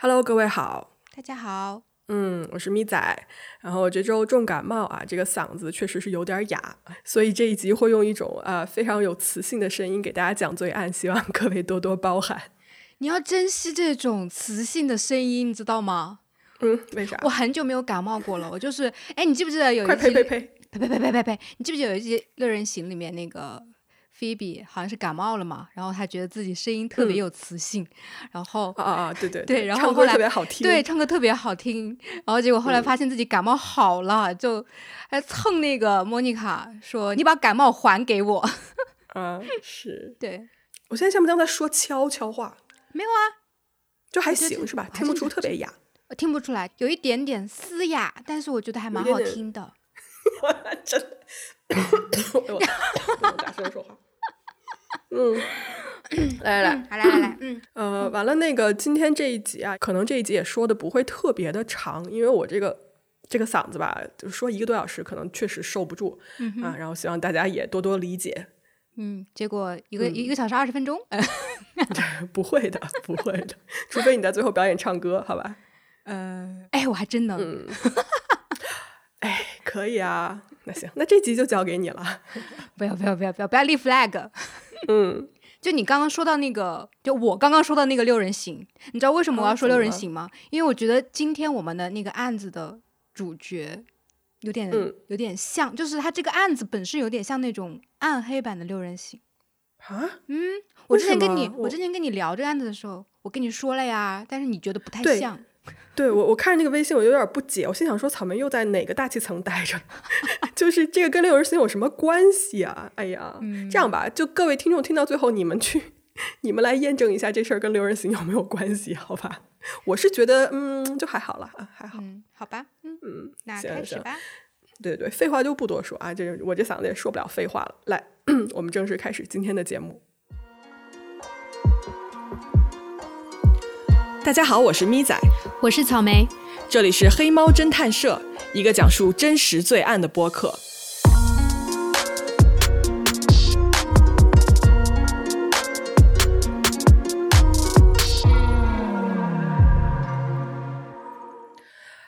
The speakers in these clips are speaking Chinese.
Hello，各位好，大家好，嗯，我是咪仔，然后这周重感冒啊，这个嗓子确实是有点哑，所以这一集会用一种呃非常有磁性的声音给大家讲罪案，希望各位多多包涵。你要珍惜这种磁性的声音，你知道吗？嗯，为啥？我很久没有感冒过了，我就是，哎，你记不记得有一期？呸呸呸呸呸呸呸呸！你记不记得有一集《乐人行》里面那个菲比好像是感冒了嘛，然后他觉得自己声音特别有磁性，然后啊啊对对对，然后唱歌特别好听，对，唱歌特别好听，然后结果后来发现自己感冒好了，就还蹭那个莫妮卡说：“你把感冒还给我。”啊，是，对，我现在像不像在说悄悄话？没有啊，就还行是吧？听不出特别哑，我听不出来，有一点点嘶哑，但是我觉得还蛮好听的。真，我大声说话。嗯，来 来来，来好来，嗯，呃，完了，那个今天这一集啊，可能这一集也说的不会特别的长，因为我这个这个嗓子吧，就说一个多小时，可能确实受不住啊。然后希望大家也多多理解。嗯，结果一个一个小时二十分钟 不会的，不会的，除非你在最后表演唱歌，好吧？嗯，哎，我还真能。哎，可以啊，那行，那这集就交给你了。不要不要不要不要不要立 flag。嗯，就你刚刚说到那个，就我刚刚说到那个六人行，你知道为什么我要说六人行吗？因为我觉得今天我们的那个案子的主角有点有点像，就是他这个案子本身有点像那种暗黑版的六人行啊。嗯，我之前跟你我之前跟你聊这个案子的时候，我跟你说了呀，但是你觉得不太像。对我，我看着那个微信，我有点不解。我心想说，草莓又在哪个大气层待着？就是这个跟六人行有什么关系啊？哎呀，这样吧，就各位听众听到最后，你们去，你们来验证一下这事儿跟六人行有没有关系？好吧，我是觉得，嗯，就还好了啊，还好。嗯，好吧，嗯嗯，那开始吧。对对对，废话就不多说啊，这我这嗓子也说不了废话了。来，我们正式开始今天的节目。大家好，我是咪仔，我是草莓，这里是黑猫侦探社，一个讲述真实罪案的播客。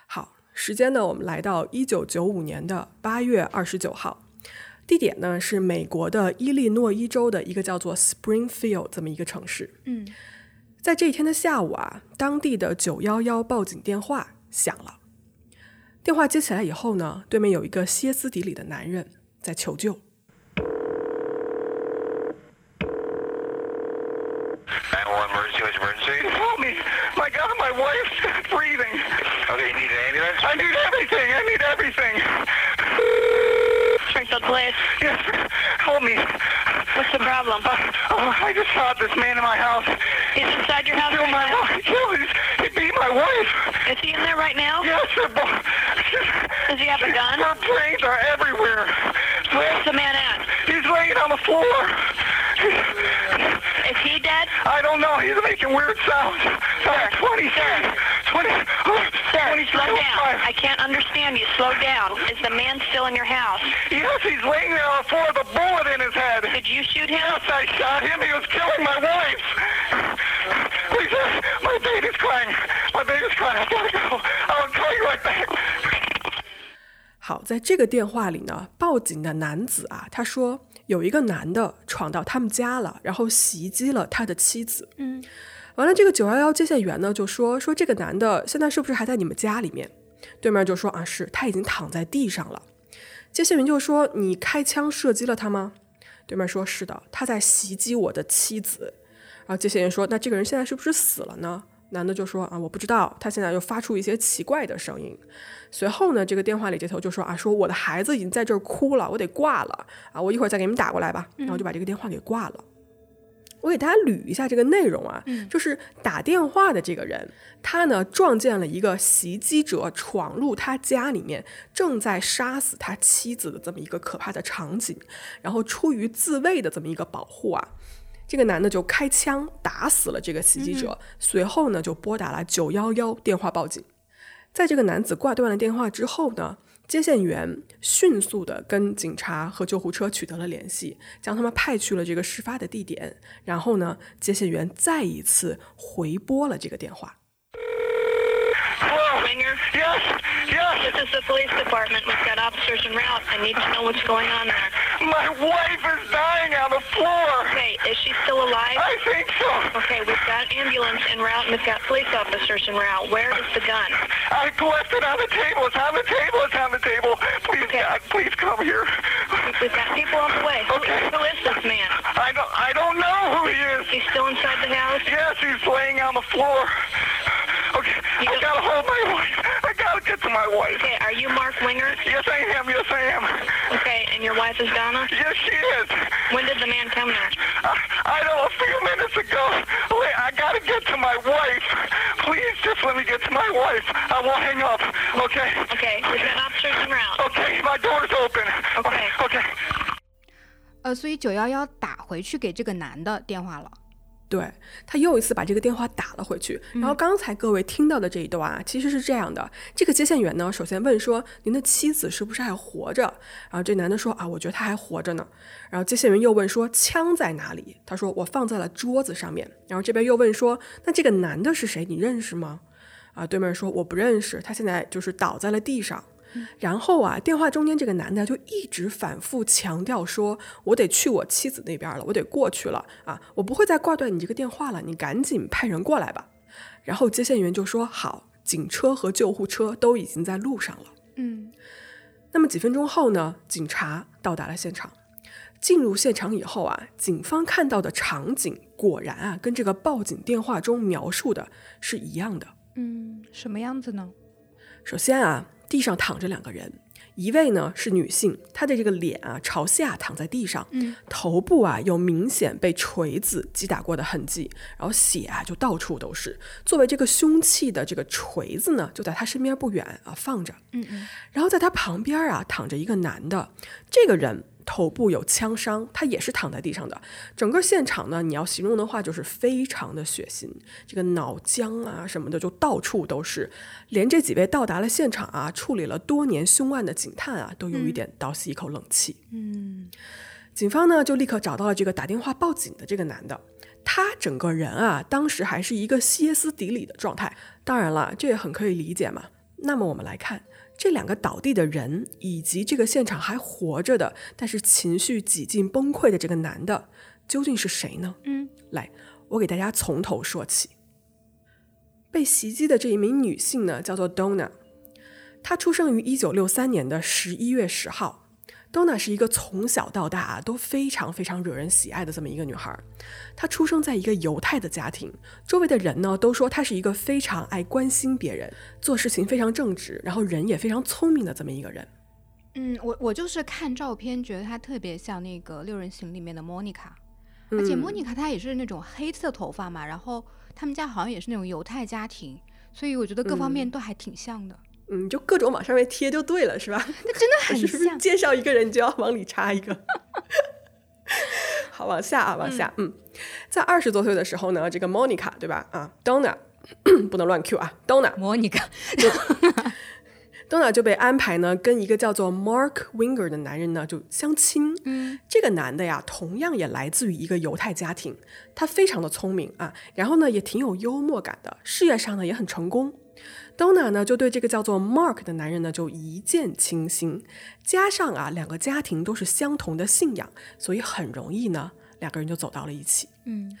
好，时间呢，我们来到一九九五年的八月二十九号，地点呢是美国的伊利诺伊州的一个叫做 Springfield 这么一个城市。嗯。在这一天的下午啊，当地的九幺幺报警电话响了。电话接起来以后呢，对面有一个歇斯底里的男人在求救。Springfield Police. Yes, help me. What's the problem? Uh, uh, I just shot this man in my house. He's inside your house right my now? Wife. He beat my wife. Is he in there right now? Yes, sir. Does he have a gun? Her brains are everywhere. Where's the man at? He's laying on the floor. Is he dead? I don't know. He's making weird sounds. Sir, 20, sir. 20, oh, sir, slow down. I can't understand you. Slow down. Is the man still in your house? Yes, he's laying there on the floor with a bullet in his head. Did you shoot him? Yes, I shot him. He was killing my wife. Please, my baby's crying. My baby's crying. I gotta go. I'll call you right back. 好，在这个电话里呢，报警的男子啊，他说有一个男的闯到他们家了，然后袭击了他的妻子。嗯， 完了，这个九幺幺接线员呢就说说这个男的现在是不是还在你们家里面？对面就说啊，是他已经躺在地上了。接线员就说你开枪射击了他吗？对面说是的，他在袭击我的妻子。然后接线员说那这个人现在是不是死了呢？男的就说啊，我不知道，他现在又发出一些奇怪的声音。随后呢，这个电话里接头就说啊，说我的孩子已经在这儿哭了，我得挂了啊，我一会儿再给你们打过来吧。然后就把这个电话给挂了。我给大家捋一下这个内容啊，就是打电话的这个人，他呢撞见了一个袭击者闯入他家里面，正在杀死他妻子的这么一个可怕的场景，然后出于自卫的这么一个保护啊。这个男的就开枪打死了这个袭击者，随后呢就拨打了九幺幺电话报警。在这个男子挂断了电话之后呢，接线员迅速的跟警察和救护车取得了联系，将他们派去了这个事发的地点。然后呢，接线员再一次回拨了这个电话。Hello? Winger? Yes, yes. This is the police department. We've got officers en route. I need to know what's going on there. My wife is dying on the floor. Okay, is she still alive? I think so. Okay, we've got ambulance en route and we've got police officers en route. Where is the gun? I left it on the table. It's on the table. It's on the table. Please, Okay. God, please come here. We've got people on the way. Who, Okay. who is this man? I don't, I don't know who he is. He's still inside the house? Yes, he's laying on the floor. Okay, You I don't- gotta hold my wife. I gotta get to my wife. Okay, are you Mark Winger? Yes, I am. Yes, I am. Okay, and your wife is Donna? Yes, she is. When did the man come there? I, I know a few minutes ago. Wait, I gotta get to my wife. Please, just let me get to my wife. I won't hang up. Okay. Okay, we've got officers en route. Okay, my door's open. Okay. Okay. 呃，所以九幺幺打回去给这个男的电话了。 对他又一次把这个电话打了回去，然后刚才各位听到的这一段啊，其实是这样的：这个接线员呢，首先问说您的妻子是不是还活着？然后这男的说啊，我觉得他还活着呢。然后接线员又问说枪在哪里？他说我放在了桌子上面。然后这边又问说那这个男的是谁？你认识吗？啊，对面说我不认识，他现在就是倒在了地上。然后啊，电话中间这个男的就一直反复强调说：“我得去我妻子那边了，我得过去了啊，我不会再挂断你这个电话了，你赶紧派人过来吧。”然后接线员就说：“好，警车和救护车都已经在路上了。”嗯那么几分钟后呢，警察到达了现场。进入现场以后啊，警方看到的场景果然啊，跟这个报警电话中描述的是一样的。嗯，什么样子呢？首先啊，地上躺着两个人，一位呢是女性，她的这个脸啊朝下躺在地上，嗯，头部啊有明显被锤子击打过的痕迹，然后血啊就到处都是。作为这个凶器的这个锤子呢，就在她身边不远啊放着。嗯嗯然后在她旁边啊躺着一个男的，这个人头部有枪伤，他也是躺在地上的。整个现场呢，你要形容的话就是非常的血腥，这个脑浆啊什么的就到处都是，连这几位到达了现场啊处理了多年凶案的警探啊都有一点倒吸一口冷气。嗯警方呢就立刻找到了这个打电话报警的这个男的，他整个人啊当时还是一个歇斯底里的状态。当然了，这也很可以理解嘛。那么我们来看这两个倒地的人，以及这个现场还活着的，但是情绪几近崩溃的这个男的，究竟是谁呢？嗯，来，我给大家从头说起。被袭击的这一名女性呢，叫做 Donna，她出生于一九六三年的十一月十号。Donna 是一个从小到大啊都非常非常惹人喜爱的这么一个女孩。她出生在一个犹太的家庭，周围的人呢都说她是一个非常爱关心别人、做事情非常正直，然后人也非常聪明的这么一个人。嗯，我我就是看照片觉得她特别像那个六人行里面的莫妮卡，而且莫妮卡她也是那种黑色头发嘛，然后他们家好像也是那种犹太家庭，所以我觉得各方面都还挺像的。嗯，就各种往上面贴就对了，是吧？那真的很 是不是像。介绍一个人就要往里插一个？好，往下啊，往下，嗯，在二十多岁的时候呢，这个 Monica 对吧？啊，Donna 不能乱 Q 啊，Donna 莫妮卡，Donna 就被安排呢跟一个叫做 Mark Winger 的男人呢就相亲。嗯，这个男的呀，同样也来自于一个犹太家庭，他非常的聪明啊，然后呢也挺有幽默感的，事业上呢也很成功。Donna 呢就对这个叫做 Mark 的男人呢就一见倾心，加上啊两个家庭都是相同的信仰，所以很容易呢两个人就走到了一起。嗯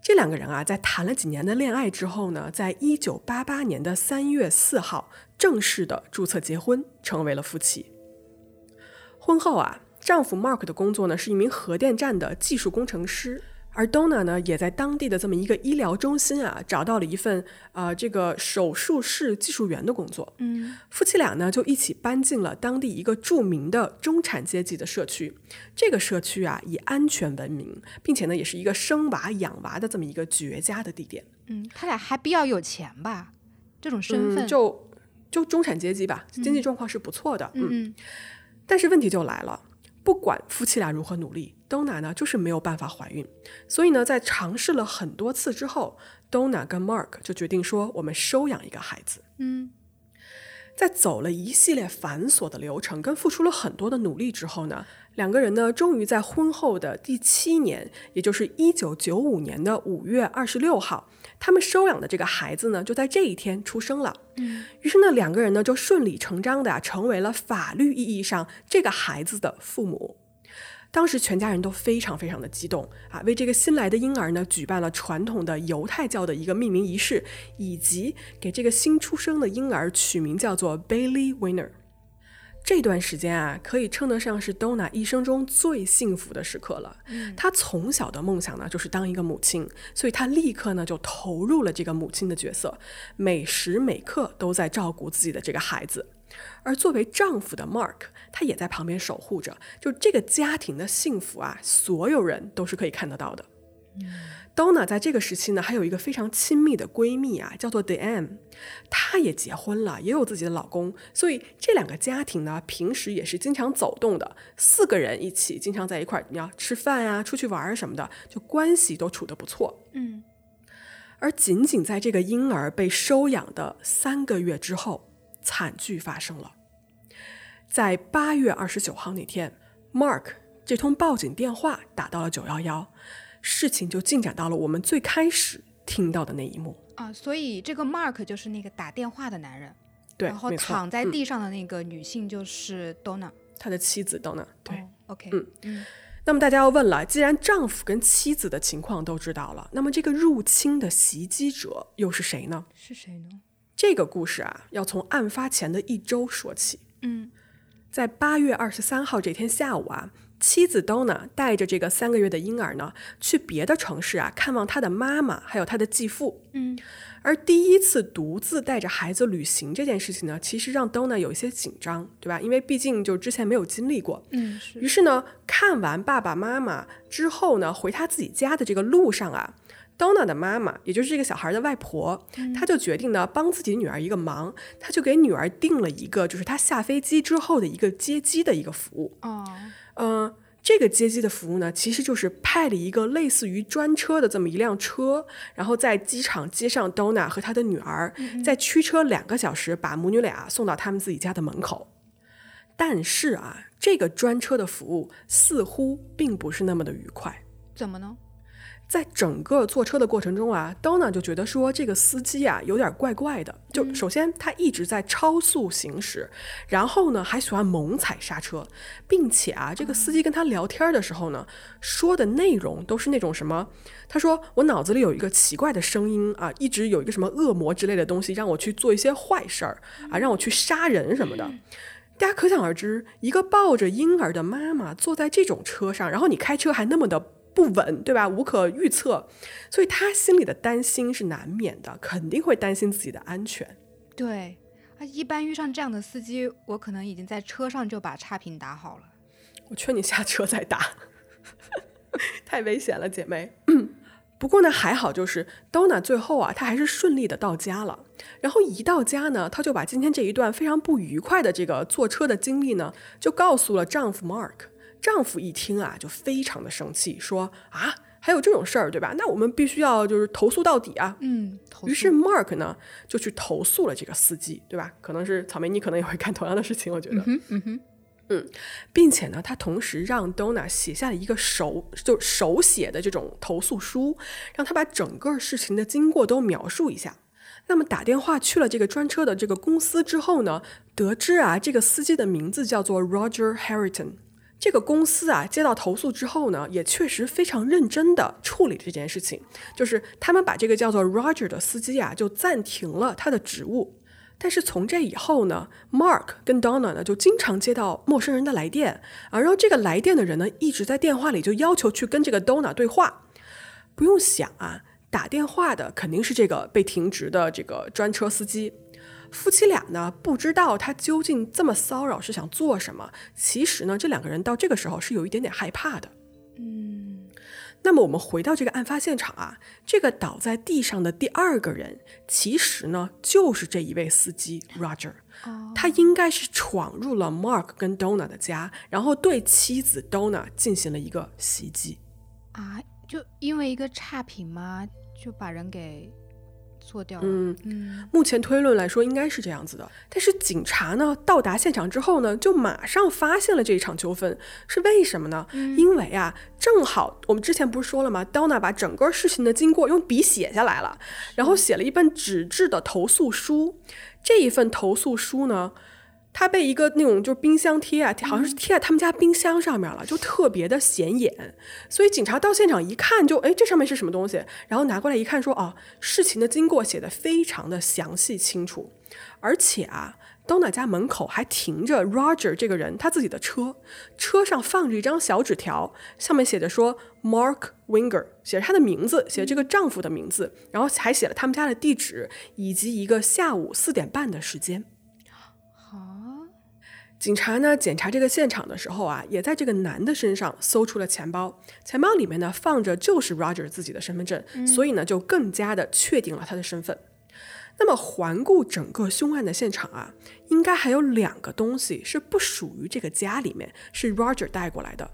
这两个人啊，在谈了几年的恋爱之后呢，在一九八八年的三月四号正式的注册结婚，成为了夫妻。婚后啊，丈夫 Mark 的工作呢是一名核电站的技术工程师，而 Donna 呢也在当地的这么一个医疗中心啊找到了一份呃这个手术室技术员的工作。嗯夫妻俩呢就一起搬进了当地一个著名的中产阶级的社区。这个社区啊以安全闻名，并且呢也是一个生娃养娃的这么一个绝佳的地点。嗯，他俩还比较有钱吧？这种身份，嗯、就就中产阶级吧，经济状况是不错的。嗯，嗯但是问题就来了，不管夫妻俩如何努力，Donna 呢就是没有办法怀孕。所以呢，在尝试了很多次之后，Donna 跟 Mark 就决定说，我们收养一个孩子。嗯在走了一系列繁琐的流程，跟付出了很多的努力之后呢，两个人呢，终于在婚后的第七年，也就是一九九五年的五月二十六号，他们收养的这个孩子呢，就在这一天出生了。嗯，于是呢，两个人呢，就顺理成章的成为了法律意义上这个孩子的父母。当时全家人都非常非常的激动啊，为这个新来的婴儿呢举办了传统的犹太教的一个命名仪式，以及给这个新出生的婴儿取名叫做 Bailey Winner。这段时间啊，可以称得上是 Donna 一生中最幸福的时刻了。她从小的梦想呢就是当一个母亲，所以她立刻呢就投入了这个母亲的角色，每时每刻都在照顾自己的这个孩子。而作为丈夫的 Mark，他也在旁边守护着。就这个家庭的幸福啊，所有人都是可以看得到的。Donna 在这个时期呢，还有一个非常亲密的闺蜜啊，叫做 Diane，她也结婚了，也有自己的老公，所以这两个家庭呢，平时也是经常走动的，四个人一起经常在一块儿，你要吃饭啊、出去玩儿什么的，就关系都处得不错。嗯，而仅仅在这个婴儿被收养的三个月之后。惨剧发生了，在八月二十九号那天，Mark 这通报警电话打到了九幺幺，事情就进展到了我们最开始听到的那一幕啊。所以这个 Mark 就是那个打电话的男人，对，然后躺在地上的那个女性就是 Donna，他的妻子 Donna。对，OK，嗯嗯。那么大家要问了，既然丈夫跟妻子的情况都知道了，那么这个入侵的袭击者又是谁呢？是谁呢？这个故事啊，要从案发前的一周说起。嗯，在八月二十三号这天下午啊，妻子 Donna 带着这个三个月的婴儿呢，去别的城市啊看望他的妈妈，还有他的继父。嗯，而第一次独自带着孩子旅行这件事情呢，其实让 Donna 有一些紧张，对吧？因为毕竟就之前没有经历过。嗯，是于是呢，看完爸爸妈妈之后呢，回他自己家的这个路上啊。Donna 的妈妈，也就是这个小孩的外婆，她就决定呢帮自己女儿一个忙，她就给女儿订了一个，就是她下飞机之后的一个接机的一个服务。哦，嗯，这个接机的服务呢，其实就是派了一个类似于专车的这么一辆车，然后在机场接上 Donna 和她的女儿，再驱车两个小时把母女俩送到他们自己家的门口。但是啊，这个专车的服务似乎并不是那么的愉快。怎么呢？在整个坐车的过程中啊，Donna 就觉得说这个司机啊有点怪怪的。就首先他一直在超速行驶，然后呢还喜欢猛踩刹车，并且啊这个司机跟他聊天的时候呢，说的内容都是那种什么？他说我脑子里有一个奇怪的声音啊，一直有一个什么恶魔之类的东西让我去做一些坏事儿啊，让我去杀人什么的。大家可想而知，一个抱着婴儿的妈妈坐在这种车上，然后你开车还那么的。不稳，对吧？无可预测，所以他心里的担心是难免的，肯定会担心自己的安全。对，啊，一般遇上这样的司机，我可能已经在车上就把差评打好了。我劝你下车再打，太危险了，姐妹。不过呢，还好，就是 Donna 最后啊，她还是顺利的到家了。然后一到家呢，她就把今天这一段非常不愉快的这个坐车的经历呢，就告诉了丈夫 Mark。丈夫一听啊，就非常的生气，说啊，还有这种事儿，对吧？那我们必须要就是投诉到底啊。嗯，于是 Mark 呢就去投诉了这个司机，对吧？可能是草莓，你可能也会干同样的事情，我觉得。嗯哼，嗯，并且呢，他同时让 Donna 写下了一个手就手写的这种投诉书，让他把整个事情的经过都描述一下。那么打电话去了这个专车的这个公司之后呢，得知啊，这个司机的名字叫做 Roger Harrington。这个公司啊，接到投诉之后呢，也确实非常认真的处理这件事情，就是他们把这个叫做 Roger 的司机啊，就暂停了他的职务。但是从这以后呢，Mark 跟 Donna 呢，就经常接到陌生人的来电啊，然后这个来电的人呢，一直在电话里就要求去跟这个 Donna 对话。不用想啊，打电话的肯定是这个被停职的这个专车司机。夫妻俩呢，不知道他究竟这么骚扰是想做什么。其实呢，这两个人到这个时候是有一点点害怕的。嗯，那么我们回到这个案发现场啊，这个倒在地上的第二个人，其实呢就是这一位司机 Roger。哦，他应该是闯入了 Mark 跟 Donna 的家，然后对妻子 Donna 进行了一个袭击。啊，就因为一个差评吗？就把人给做掉了。嗯嗯目前推论来说应该是这样子的，但是警察呢到达现场之后呢，就马上发现了这一场纠纷，是为什么呢？因为啊，正好我们之前不是说了吗？Donna 把整个事情的经过用笔写下来了，然后写了一份纸质的投诉书。这一份投诉书呢，它被一个那种就是冰箱贴啊，好像是贴在他们家冰箱上面了，就特别的显眼。所以警察到现场一看就，哎，这上面是什么东西？然后拿过来一看说，哦，事情的经过写的非常的详细清楚，而且啊。Donna 家门口还停着 Roger 这个人他自己的车，车上放着一张小纸条，上面写着说 Mark Winger，写着他的名字，写着这个丈夫的名字，然后还写了他们家的地址以及一个下午四点半的时间。好，警察呢检查这个现场的时候啊，也在这个男的身上搜出了钱包，钱包里面呢放着就是 Roger 自己的身份证，所以呢就更加的确定了他的身份。那么环顾整个凶案的现场啊，应该还有两个东西是不属于这个家里面，是 Roger 带过来的，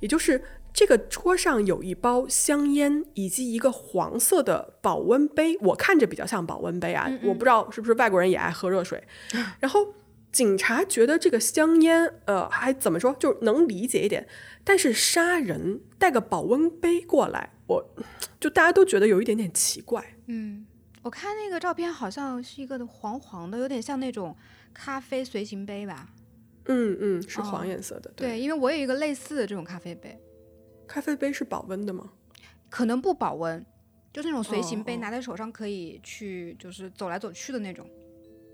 也就是这个桌上有一包香烟以及一个黄色的保温杯，我看着比较像保温杯啊，我不知道是不是外国人也爱喝热水。然后警察觉得这个香烟，呃，还怎么说，就能理解一点，但是杀人带个保温杯过来，我就大家都觉得有一点点奇怪。嗯。我看那个照片好像是一个黄黄的，有点像那种咖啡随行杯吧。嗯嗯，是黄颜色的。对，因为我有一个类似的这种咖啡杯。咖啡杯是保温的吗？可能不保温，就是那种随行杯，拿在手上可以去，就是走来走去的那种。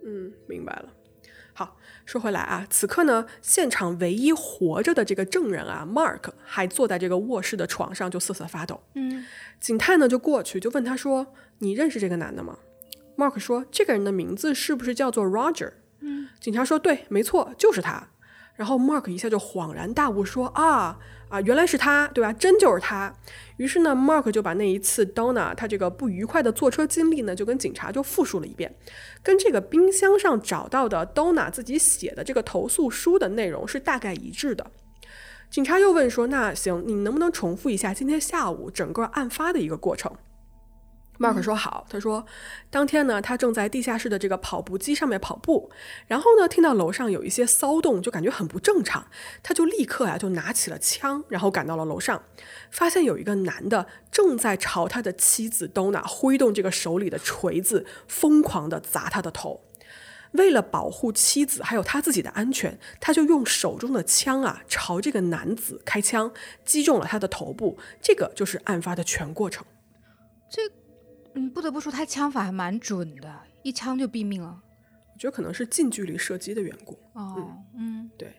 嗯，明白了。好，说回来啊，此刻呢，现场唯一活着的这个证人啊，Mark 还坐在这个卧室的床上，就瑟瑟发抖。嗯，警探呢就过去就问他说：“你认识这个男的吗？”Mark 说：“这个人的名字是不是叫做 Roger？” 嗯，警察说：“对，没错，就是他。”然后 Mark 一下就恍然大悟，说：“啊啊，原来是他，对吧？真就是他。”于是呢，Mark 就把那一次 Donna 他这个不愉快的坐车经历呢，就跟警察就复述了一遍，跟这个冰箱上找到的 Donna 自己写的这个投诉书的内容是大概一致的。警察又问说：“那行，你能不能重复一下今天下午整个案发的一个过程？” Mark 说好，他说，当天呢，他正在地下室的这个跑步机上面跑步，然后呢，听到楼上有一些骚动，就感觉很不正常，他就立刻啊就拿起了枪，然后赶到了楼上，发现有一个男的正在朝他的妻子 Donna 挥动这个手里的锤子，疯狂的砸他的头。为了保护妻子还有他自己的安全，他就用手中的枪啊朝这个男子开枪，击中了他的头部。这个就是案发的全过程。这。嗯，不得不说他枪法还蛮准的，一枪就毙命了。我觉得可能是近距离射击的缘故。哦，嗯，对，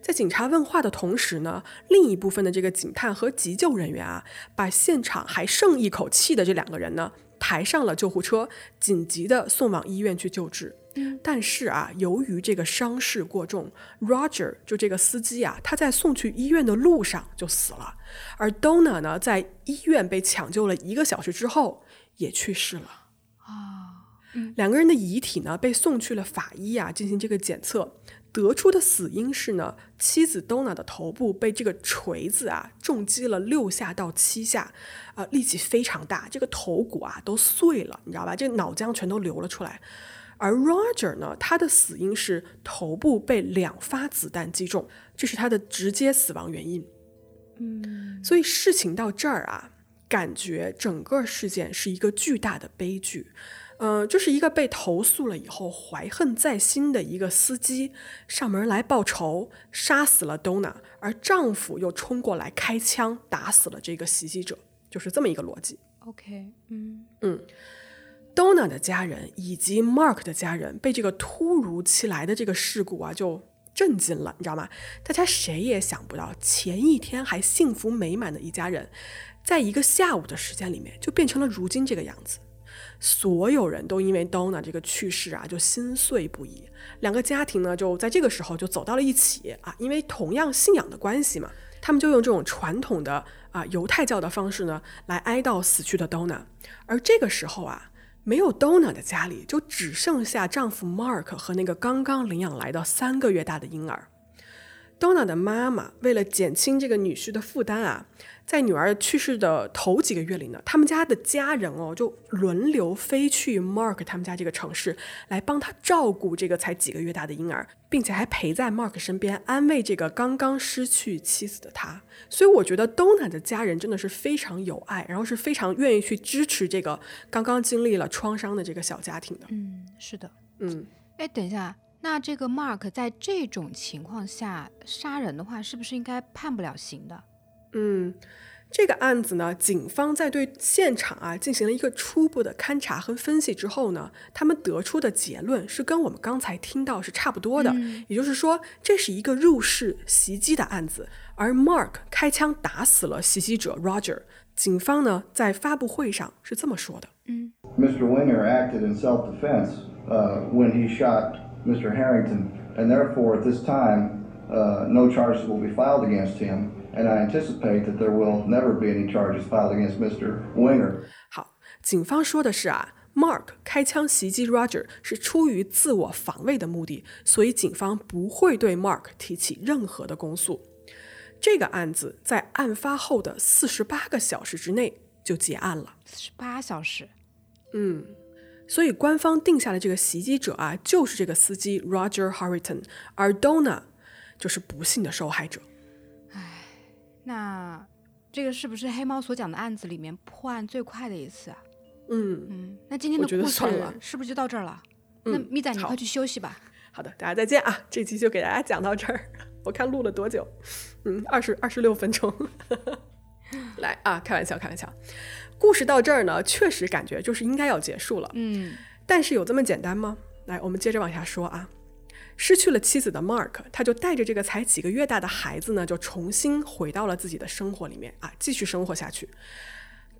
在警察问话的同时呢，另一部分的这个警探和急救人员啊，把现场还剩一口气的这两个人呢抬上了救护车，紧急的送往医院去救治。嗯，但是啊，由于这个伤势过重，Roger 就这个司机啊，他在送去医院的路上就死了，而 Donna 呢，在医院被抢救了一个小时之后。也去世了啊，两个人的遗体呢被送去了法医啊进行这个检测，得出的死因是呢，妻子 Donna 的头部被这个锤子啊重击了六下到七下，啊，力气非常大，这个头骨啊都碎了，你知道吧？这脑浆全都流了出来。而 Roger 呢，他的死因是头部被两发子弹击中，这是他的直接死亡原因。嗯，所以事情到这儿啊。感觉整个事件是一个巨大的悲剧，嗯，就是一个被投诉了以后怀恨在心的一个司机上门来报仇，杀死了 Donna，而丈夫又冲过来开枪打死了这个袭击者，就是这么一个逻辑。OK，嗯嗯，Donna 的家人以及 Mark 的家人被这个突如其来的这个事故啊就震惊了，你知道吗？大家谁也想不到，前一天还幸福美满的一家人。在一个下午的时间里面，就变成了如今这个样子。所有人都因为 Donna 这个去世啊，就心碎不已。两个家庭呢，就在这个时候就走到了一起啊，因为同样信仰的关系嘛，他们就用这种传统的啊犹太教的方式呢，来哀悼死去的 Donna。而这个时候啊，没有 Donna 的家里，就只剩下丈夫 Mark 和那个刚刚领养来的三个月大的婴儿。Donna 的妈妈为了减轻这个女婿的负担啊，在女儿去世的头几个月里呢，他们家的家人哦就轮流飞去 Mark 他们家这个城市来帮他照顾这个才几个月大的婴儿，并且还陪在 Mark 身边安慰这个刚刚失去妻子的他。所以我觉得 Donna 的家人真的是非常有爱，然后是非常愿意去支持这个刚刚经历了创伤的这个小家庭的。嗯，是的，嗯，哎，等一下。那这个 Mark 在这种情况下杀人的话，是不是应该判不了刑的？嗯，这个案子呢，警方在对现场啊进行了一个初步的勘查和分析之后呢，他们得出的结论是跟我们刚才听到是差不多的。也就是说，这是一个入室袭击的案子，而 Mark 开枪打死了袭击者 Roger。警方呢在发布会上是这么说的：嗯，Mr. Winger acted in self-defense when he shot. Mr. Harrington, and therefore at this time, uh, no charges will be filed against him, and I anticipate that there will never be any charges filed against Mr. Winger. 好，警方说的是啊，Mark 开枪袭击 Roger 是出于自我防卫的目的，所以警方不会对 Mark 提起任何的公诉。这个案子在案发后的四十八个小时之内就结案了。四十八小时，嗯。所以官方定下的这个袭击者啊，就是这个司机 Roger Harrington，而 Donna 就是不幸的受害者。唉，那这个是不是黑猫所讲的案子里面破案最快的一次啊？嗯嗯，那今天的故事是不是就到这儿了？那咪仔，你快去休息吧。好的，大家再见啊！这期就给大家讲到这儿。我看录了多久？嗯，二十二十六分钟。来啊，开玩笑，开玩笑。故事到这儿呢，确实感觉就是应该要结束了。嗯，但是有这么简单吗？来，我们接着往下说啊。失去了妻子的 Mark，他就带着这个才几个月大的孩子呢，就重新回到了自己的生活里面啊，继续生活下去。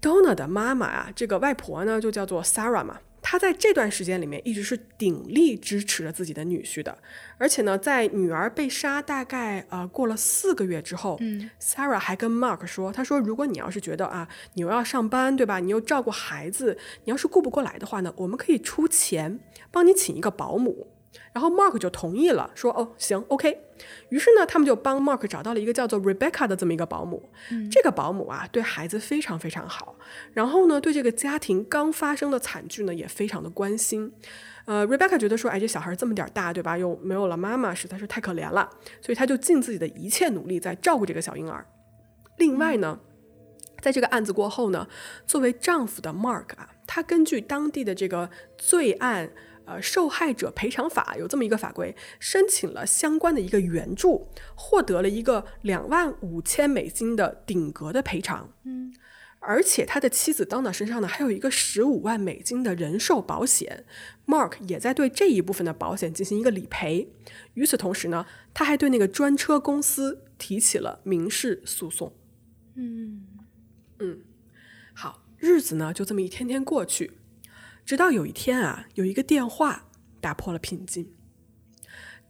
Donna 的妈妈啊，这个外婆呢，就叫做 Sarah 嘛。他在这段时间里面一直是鼎力支持着自己的女婿的，而且呢，在女儿被杀大概呃过了四个月之后，嗯，Sarah 还跟 Mark 说，他说如果你要是觉得啊，你又要上班对吧，你又照顾孩子，你要是顾不过来的话呢，我们可以出钱帮你请一个保姆。然后 Mark 就同意了，说哦行，OK。于是呢，他们就帮 Mark 找到了一个叫做 Rebecca 的这么一个保姆。这个保姆啊，对孩子非常非常好。然后呢，对这个家庭刚发生的惨剧呢，也非常的关心。呃，Rebecca 觉得说，哎，这小孩这么点大，对吧？又没有了妈妈，实在是太可怜了。所以他就尽自己的一切努力在照顾这个小婴儿。另外呢，在这个案子过后呢，作为丈夫的 Mark 啊，他根据当地的这个罪案。呃，受害者赔偿法有这么一个法规，申请了相关的一个援助，获得了一个两万五千美金的顶格的赔偿。嗯，而且他的妻子 Donna 身上呢，还有一个十五万美金的人寿保险，Mark 也在对这一部分的保险进行一个理赔。与此同时呢，他还对那个专车公司提起了民事诉讼。嗯嗯，好，日子呢就这么一天天过去。直到有一天啊，有一个电话打破了平静。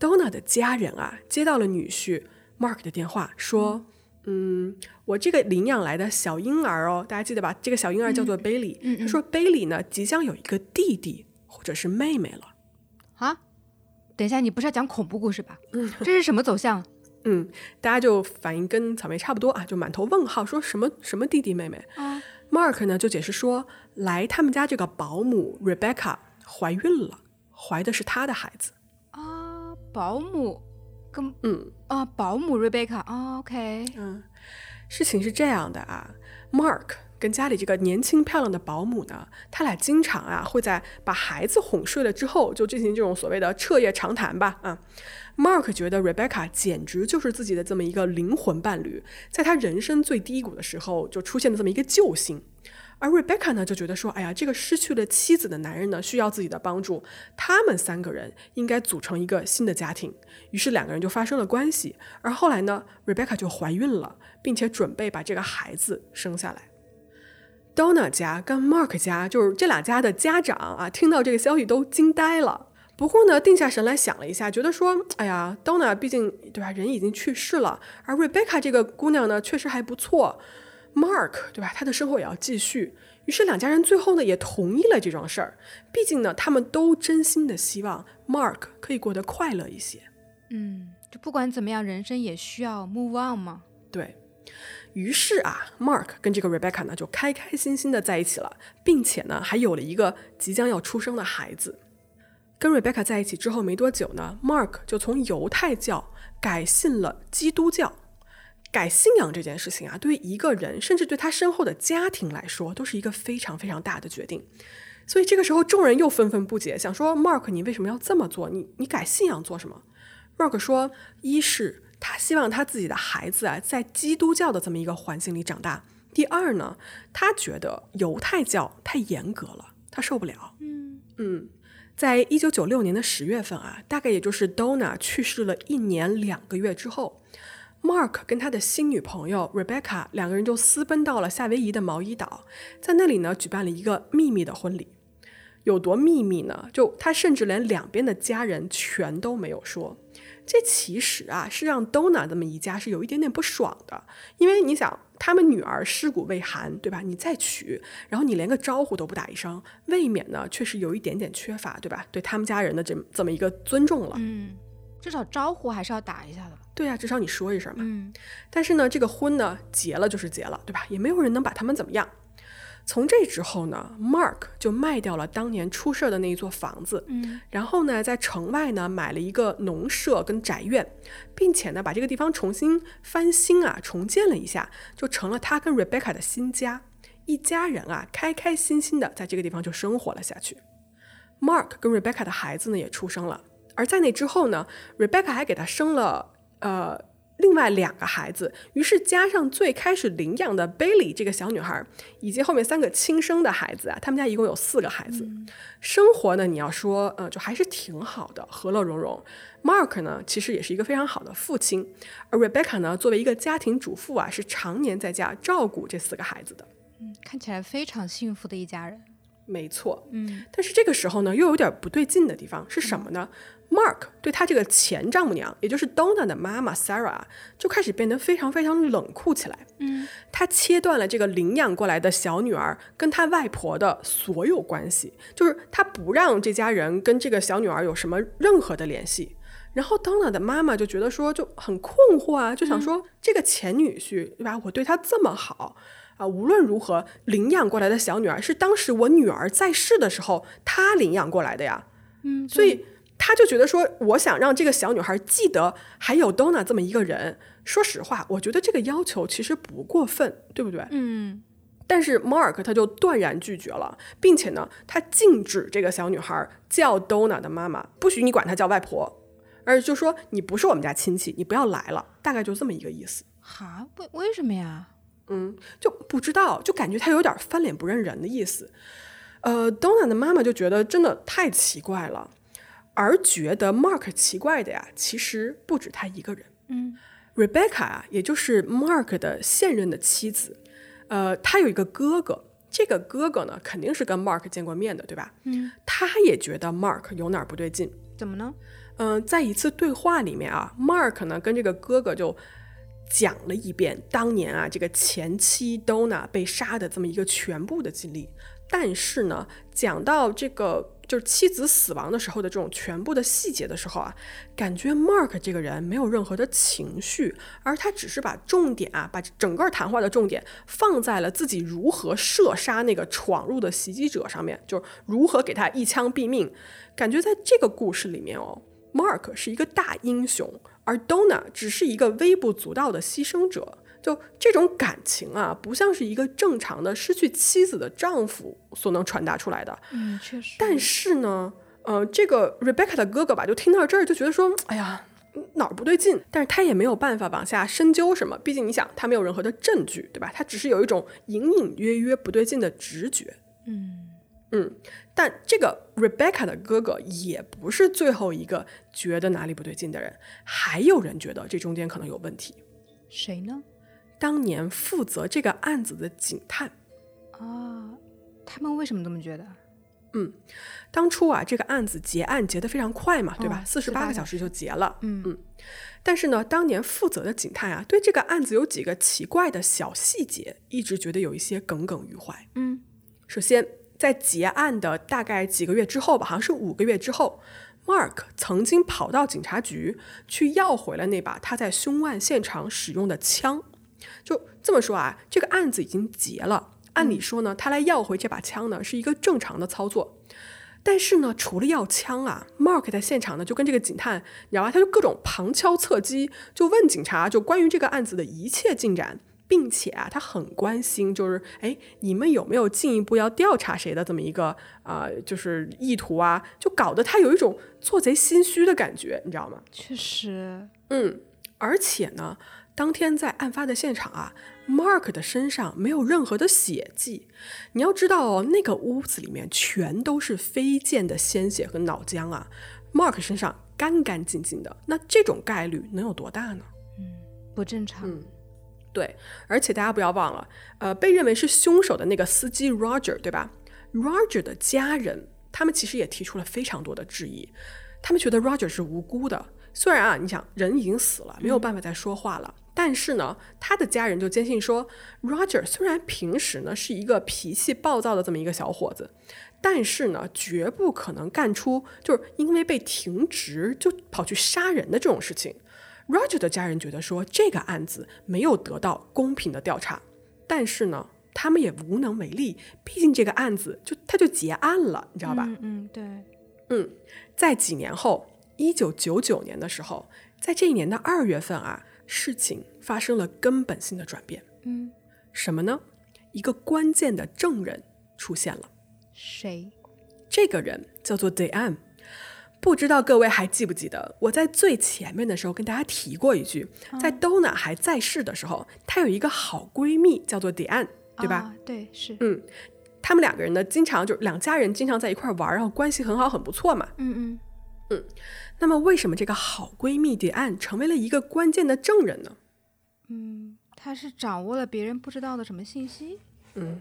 Donna 的家人啊接到了女婿 Mark 的电话，说：“嗯，我这个领养来的小婴儿哦，大家记得吧？这个小婴儿叫做 Bailey。他说 Bailey 呢即将有一个弟弟或者是妹妹了。”啊，等一下，你不是要讲恐怖故事吧？嗯，这是什么走向？嗯，大家就反应跟草莓差不多啊，就满头问号，说什么什么弟弟妹妹啊？Mark 呢就解释说，来他们家这个保姆 Rebecca 怀孕了，怀的是他的孩子啊。保姆跟嗯啊，保姆 Rebecca 啊，OK，嗯，事情是这样的啊，Mark 跟家里这个年轻漂亮的保姆呢，他俩经常啊会在把孩子哄睡了之后，就进行这种所谓的彻夜长谈吧啊。Mark 觉得 Rebecca 简直就是自己的这么一个灵魂伴侣，在他人生最低谷的时候就出现了这么一个救星。而 Rebecca 呢就觉得说，哎呀，这个失去了妻子的男人呢需要自己的帮助，他们三个人应该组成一个新的家庭。于是两个人就发生了关系。而后来呢，Rebecca 就怀孕了，并且准备把这个孩子生下来。Donna 家跟 Mark 家就是这两家的家长啊，听到这个消息都惊呆了。不过呢，定下神来想了一下，觉得说，哎呀，Donna 毕竟对吧，人已经去世了，而 Rebecca 这个姑娘呢，确实还不错。Mark 对吧，他的生活也要继续。于是两家人最后呢，也同意了这桩事儿。毕竟呢，他们都真心的希望 Mark 可以过得快乐一些。嗯，就不管怎么样，人生也需要 move on 嘛。对于是啊，Mark 跟这个 Rebecca 呢就开开心心的在一起了，并且呢还有了一个即将要出生的孩子。跟 Rebecca 在一起之后没多久呢，Mark 就从犹太教改信了基督教。改信仰这件事情啊，对于一个人，甚至对他身后的家庭来说，都是一个非常非常大的决定。所以这个时候，众人又纷纷不解，想说：“Mark，你为什么要这么做？你你改信仰做什么？”Mark 说：“一是他希望他自己的孩子啊，在基督教的这么一个环境里长大；第二呢，他觉得犹太教太严格了，他受不了。”嗯嗯，在一九九六年的十月份啊，大概也就是 Donna 去世了一年两个月之后，Mark 跟他的新女朋友 Rebecca 两个人就私奔到了夏威夷的毛伊岛，在那里呢举办了一个秘密的婚礼。有多秘密呢？就他甚至连两边的家人全都没有说。这其实啊是让 Donna 这么一家是有一点点不爽的，因为你想，他们女儿尸骨未寒，对吧？你再娶，然后你连个招呼都不打一声，未免呢确实有一点点缺乏，对吧？对他们家人的这么这么一个尊重了。嗯，至少招呼还是要打一下的。对呀，至少你说一声嘛。嗯，但是呢，这个婚呢结了就是结了，对吧？也没有人能把他们怎么样。从这之后呢，Mark 就卖掉了当年出事的那一座房子，嗯，然后呢，在城外呢买了一个农舍跟宅院，并且呢把这个地方重新翻新啊，重建了一下，就成了他跟 Rebecca 的新家。一家人啊，开开心心的在这个地方就生活了下去。Mark 跟 Rebecca 的孩子呢也出生了，而在那之后呢，Rebecca 还给他生了呃。另外两个孩子，于是加上最开始领养的 Bailey 这个小女孩，以及后面三个亲生的孩子啊，他们家一共有四个孩子。生活呢，你要说，呃，就还是挺好的，和乐融融。Mark 呢，其实也是一个非常好的父亲，而 Rebecca 呢，作为一个家庭主妇啊，是常年在家照顾这四个孩子的。嗯，看起来非常幸福的一家人。没错，嗯，但是这个时候呢，又有点不对劲的地方是什么呢？Mark 对他这个前丈母娘，也就是 Donna 的妈妈 Sarah，就开始变得非常非常冷酷起来。嗯，他切断了这个领养过来的小女儿跟他外婆的所有关系，就是他不让这家人跟这个小女儿有什么任何的联系。然后 Donna 的妈妈就觉得说就很困惑啊，就想说这个前女婿对吧？我对他这么好啊，无论如何领养过来的小女儿是当时我女儿在世的时候他领养过来的呀。嗯，所以。他就觉得说，我想让这个小女孩记得还有 Donna 这么一个人。说实话，我觉得这个要求其实不过分，对不对？嗯。但是 Mark 他就断然拒绝了，并且呢，他禁止这个小女孩叫 Donna 的妈妈，不许你管她叫外婆，而就说你不是我们家亲戚，你不要来了。大概就这么一个意思。哈？为为什么呀？嗯，就不知道，就感觉他有点翻脸不认人的意思。呃，Donna 的妈妈就觉得真的太奇怪了。而觉得 Mark 奇怪的呀，其实不止他一个人。嗯，Rebecca 啊，也就是 Mark 的现任的妻子，呃，他有一个哥哥，这个哥哥呢，肯定是跟 Mark 见过面的，对吧？嗯，他也觉得 Mark 有哪儿不对劲。怎么呢？嗯，在一次对话里面啊，Mark 呢跟这个哥哥就讲了一遍当年啊这个前妻 Donna 被杀的这么一个全部的经历，但是呢，讲到这个。就是妻子死亡的时候的这种全部的细节的时候啊，感觉 Mark 这个人没有任何的情绪，而他只是把重点啊，把整个谈话的重点放在了自己如何射杀那个闯入的袭击者上面，就是如何给他一枪毙命。感觉在这个故事里面哦，Mark 是一个大英雄，而 Donna 只是一个微不足道的牺牲者。就这种感情啊，不像是一个正常的失去妻子的丈夫所能传达出来的。嗯，确实。但是呢，呃，这个 Rebecca 的哥哥吧，就听到这儿就觉得说，哎呀，哪儿不对劲？但是他也没有办法往下深究什么，毕竟你想，他没有任何的证据，对吧？他只是有一种隐隐约约不对劲的直觉。嗯嗯。但这个 Rebecca 的哥哥也不是最后一个觉得哪里不对劲的人，还有人觉得这中间可能有问题。谁呢？当年负责这个案子的警探，啊，他们为什么这么觉得？嗯，当初啊，这个案子结案结得非常快嘛，对吧？四十八个小时就结了。嗯嗯。但是呢，当年负责的警探啊，对这个案子有几个奇怪的小细节，一直觉得有一些耿耿于怀。嗯，首先在结案的大概几个月之后吧，好像是五个月之后，Mark 曾经跑到警察局去要回了那把他在凶案现场使用的枪。就这么说啊，这个案子已经结了。按理说呢，他来要回这把枪呢，是一个正常的操作。但是呢，除了要枪啊，Mark 在现场呢就跟这个警探，你知道吧？他就各种旁敲侧击，就问警察就关于这个案子的一切进展，并且啊，他很关心，就是哎，你们有没有进一步要调查谁的这么一个啊，就是意图啊？就搞得他有一种做贼心虚的感觉，你知道吗？确实，嗯，而且呢。当天在案发的现场啊，Mark 的身上没有任何的血迹。你要知道哦，那个屋子里面全都是飞溅的鲜血和脑浆啊，Mark 身上干干净净的。那这种概率能有多大呢？嗯，不正常。嗯，对。而且大家不要忘了，呃，被认为是凶手的那个司机 Roger，对吧？Roger 的家人他们其实也提出了非常多的质疑，他们觉得 Roger 是无辜的。虽然啊，你想人已经死了，没有办法再说话了。但是呢，他的家人就坚信说，Roger 虽然平时呢是一个脾气暴躁的这么一个小伙子，但是呢，绝不可能干出就是因为被停职就跑去杀人的这种事情。Roger 的家人觉得说，这个案子没有得到公平的调查，但是呢，他们也无能为力，毕竟这个案子就他就结案了，你知道吧？嗯嗯，对，嗯，在几年后，一九九九年的时候，在这一年的二月份啊。事情发生了根本性的转变，嗯，什么呢？一个关键的证人出现了。谁？这个人叫做 Diane。不知道各位还记不记得，我在最前面的时候跟大家提过一句，在 Donna 还在世的时候，她有一个好闺蜜叫做 Diane，对吧？对，是。嗯，他们两个人呢，经常就两家人经常在一块玩，然后关系很好，很不错嘛。嗯嗯嗯。那么，为什么这个好闺蜜迪安成为了一个关键的证人呢？嗯，她是掌握了别人不知道的什么信息？嗯，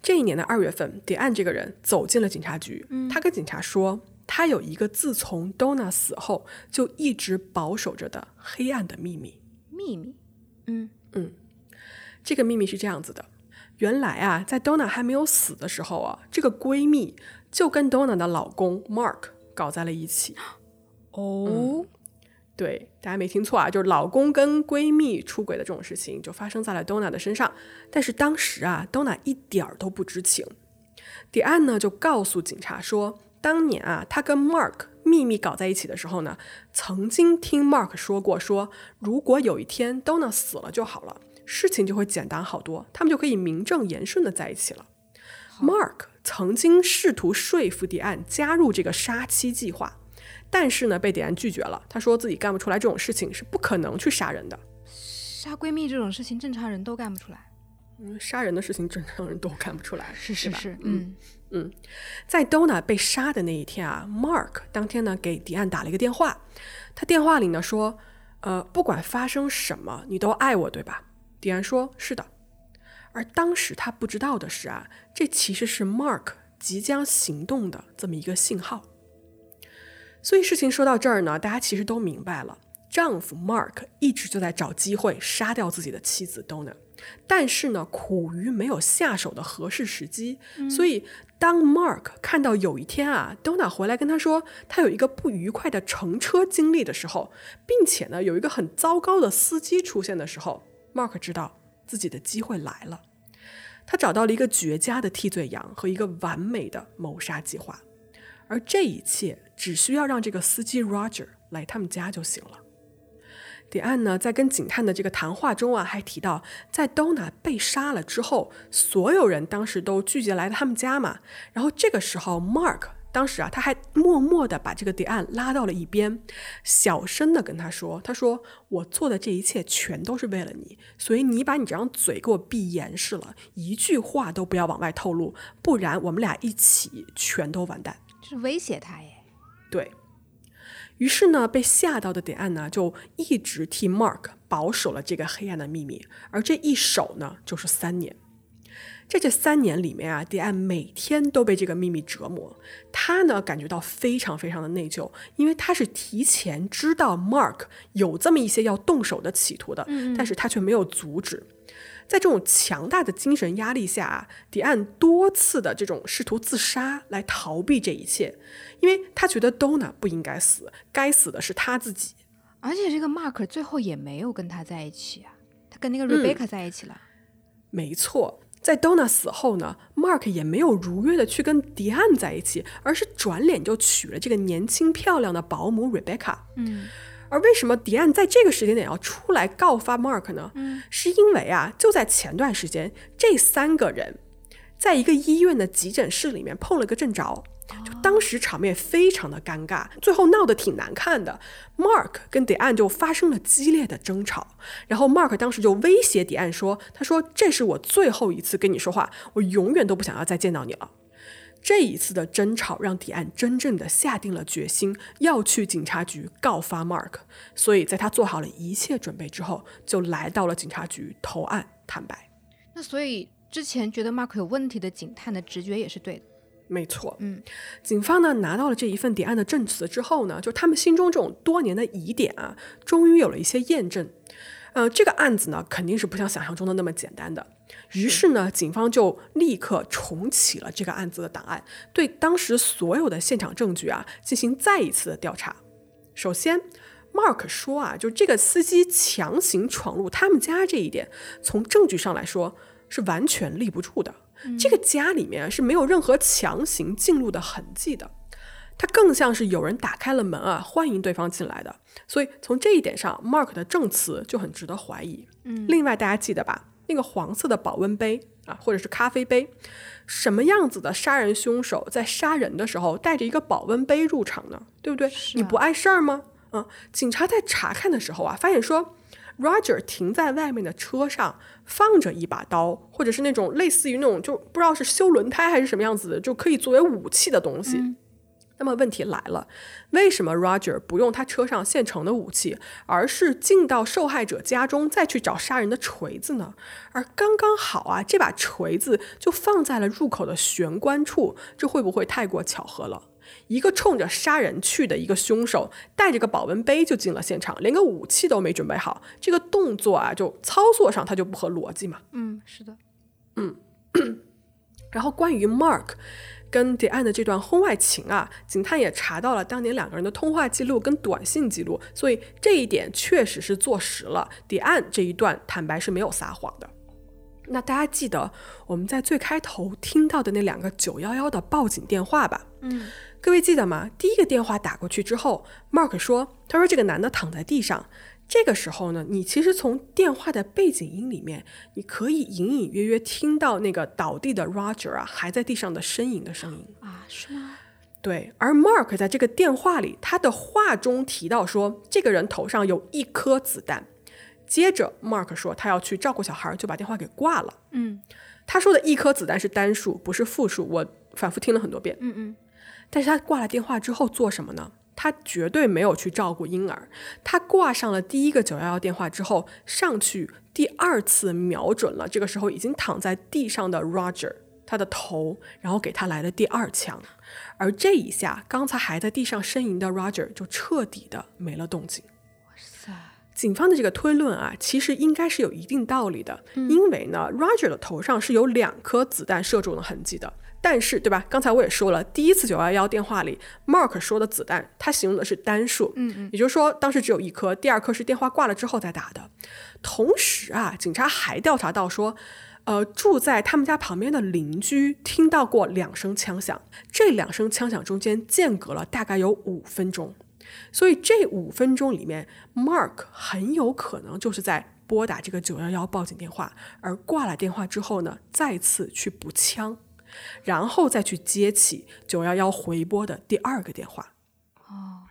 这一年的二月份，迪安这个人走进了警察局。嗯，他跟警察说，他有一个自从 Donna 死后就一直保守着的黑暗的秘密。秘密？嗯嗯，这个秘密是这样子的：原来啊，在 Donna 还没有死的时候啊，这个闺蜜就跟 Donna 的老公 Mark。搞在了一起，哦，对，大家没听错啊，就是老公跟闺蜜出轨的这种事情就发生在了 Donna 的身上。但是当时啊，Donna 一点儿都不知情。迪安呢就告诉警察说，当年啊，他跟 Mark 秘密搞在一起的时候呢，曾经听 Mark 说过，说如果有一天 Donna 死了就好了，事情就会简单好多，他们就可以名正言顺的在一起了。Mark。曾经试图说服迪安加入这个杀妻计划，但是呢，被迪安拒绝了。他说自己干不出来这种事情，是不可能去杀人的。杀闺蜜这种事情，正常人都干不出来。嗯，杀人的事情，正常人都干不出来，是是是。嗯嗯，在 Donna 被杀的那一天啊，Mark 当天呢给迪安打了一个电话。他电话里呢说：“呃，不管发生什么，你都爱我，对吧？”迪安说：“是的。”而当时他不知道的是啊，这其实是 Mark 即将行动的这么一个信号。所以事情说到这儿呢，大家其实都明白了，丈夫 Mark 一直就在找机会杀掉自己的妻子 Donna，但是呢，苦于没有下手的合适时机。所以当 Mark 看到有一天啊，Donna 回来跟他说他有一个不愉快的乘车经历的时候，并且呢有一个很糟糕的司机出现的时候，Mark 知道。自己的机会来了，他找到了一个绝佳的替罪羊和一个完美的谋杀计划，而这一切只需要让这个司机 Roger 来他们家就行了。迪安呢，在跟警探的这个谈话中啊，还提到，在 Donna 被杀了之后，所有人当时都聚集来他们家嘛，然后这个时候 Mark。当时啊，他还默默地把这个迪安拉到了一边，小声地跟他说：“他说我做的这一切全都是为了你，所以你把你这张嘴给我闭严实了，一句话都不要往外透露，不然我们俩一起全都完蛋。”这是威胁他耶？对于是呢，被吓到的迪安呢，就一直替 Mark 保守了这个黑暗的秘密，而这一守呢，就是三年。在这三年里面啊，迪安每天都被这个秘密折磨。他呢感觉到非常非常的内疚，因为他是提前知道 Mark 有这么一些要动手的企图的，但是他却没有阻止。在这种强大的精神压力下啊，迪安多次的这种试图自杀来逃避这一切，因为他觉得 Donna 不应该死，该死的是他自己。而且这个 Mark 最后也没有跟他在一起啊，他跟那个 Rebecca 在一起了。没错，在 Donna 死后呢，Mark 也没有如约的去跟迪安在一起，而是转脸就娶了这个年轻漂亮的保姆 Rebecca。嗯。而为什么迪安在这个时间点要出来告发 Mark 呢？嗯，是因为啊，就在前段时间，这三个人在一个医院的急诊室里面碰了个正着，就当时场面非常的尴尬，最后闹得挺难看的。Mark 跟迪安就发生了激烈的争吵，然后 Mark 当时就威胁迪安说：“他说这是我最后一次跟你说话，我永远都不想要再见到你了。”这一次的争吵让迪安真正的下定了决心，要去警察局告发 Mark。所以在他做好了一切准备之后，就来到了警察局投案坦白。那所以之前觉得 Mark 有问题的警探的直觉也是对的。没错，嗯，警方呢拿到了这一份谍案的证词之后呢，就他们心中这种多年的疑点啊，终于有了一些验证。呃，这个案子呢肯定是不像想象中的那么简单的。于是呢，警方就立刻重启了这个案子的档案，对当时所有的现场证据啊进行再一次的调查。首先，Mark 说啊，就这个司机强行闯入他们家这一点，从证据上来说是完全立不住的。这个家里面是没有任何强行进入的痕迹的，它更像是有人打开了门啊，欢迎对方进来的。所以从这一点上，Mark 的证词就很值得怀疑。嗯，另外大家记得吧？那个黄色的保温杯啊，或者是咖啡杯，什么样子的杀人凶手在杀人的时候带着一个保温杯入场呢？对不对？你不碍事儿吗？嗯，警察在查看的时候啊，发现说，Roger 停在外面的车上放着一把刀，或者是那种类似于那种就不知道是修轮胎还是什么样子的，就可以作为武器的东西。那么问题来了，为什么 Roger 不用他车上现成的武器，而是进到受害者家中再去找杀人的锤子呢？而刚刚好啊，这把锤子就放在了入口的玄关处，这会不会太过巧合了？一个冲着杀人去的一个凶手，带着个保温杯就进了现场，连个武器都没准备好，这个动作啊，就操作上它就不合逻辑嘛。嗯，是的，嗯。然后关于 Mark。跟迪安的这段婚外情啊，警探也查到了当年两个人的通话记录跟短信记录，所以这一点确实是坐实了迪安这一段坦白是没有撒谎的。那大家记得我们在最开头听到的那两个九幺幺的报警电话吧？嗯，各位记得吗？第一个电话打过去之后，Mark 说，他说这个男的躺在地上。这个时候呢，你其实从电话的背景音里面，你可以隐隐约约听到那个倒地的 Roger 啊，还在地上的呻吟的声音啊，是吗？对。而 Mark 在这个电话里，他的话中提到说，这个人头上有一颗子弹。接着，Mark 说他要去照顾小孩，就把电话给挂了。嗯，他说的一颗子弹是单数，不是复数。我反复听了很多遍。嗯嗯。但是他挂了电话之后做什么呢？他绝对没有去照顾婴儿。他挂上了第一个九幺幺电话之后，上去第二次瞄准了这个时候已经躺在地上的 Roger 他的头，然后给他来了第二枪。而这一下，刚才还在地上呻吟的 Roger 就彻底的没了动静。哇塞！警方的这个推论啊，其实应该是有一定道理的，因为呢，Roger 的头上是有两颗子弹射中的痕迹的。但是，对吧？刚才我也说了，第一次九幺幺电话里，Mark 说的子弹，他形容的是单数，嗯嗯，也就是说，当时只有一颗，第二颗是电话挂了之后再打的。同时啊，警察还调查到说，呃，住在他们家旁边的邻居听到过两声枪响，这两声枪响中间间隔了大概有五分钟，所以这五分钟里面，Mark 很有可能就是在拨打这个九幺幺报警电话，而挂了电话之后呢，再次去补枪。然后再去接起九幺幺回拨的第二个电话。哦。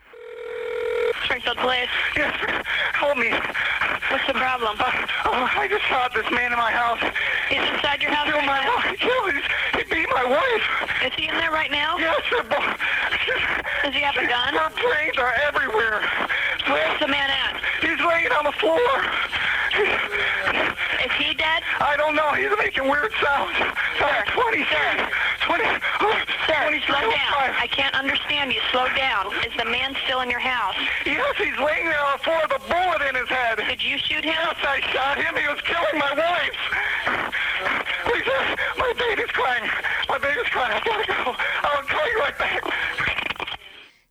Springfield Police. Yes, help me. What's the problem? Uh, oh, I just shot this man in my house. He's inside your house Kill right my now? wife. Kill him. He beat my wife. Is he in there right now? Yes, they're both. Does he have a gun? Her brains are everywhere. Where's the man at? He's laying on the floor. Is he dead? I don't know. He's making weird sounds. Sir. Uh, 20, Sir. 20. Oh, Sir, when he slow killed down. my... I can't understand you. Slow down. Is the man still in your house? Yes, he's laying there on the floor with a bullet in his head. Did you shoot him? Yes, I shot him. He was killing my wife. Please, sir, my baby's crying. My baby's crying. I gotta go. I'll call you right back.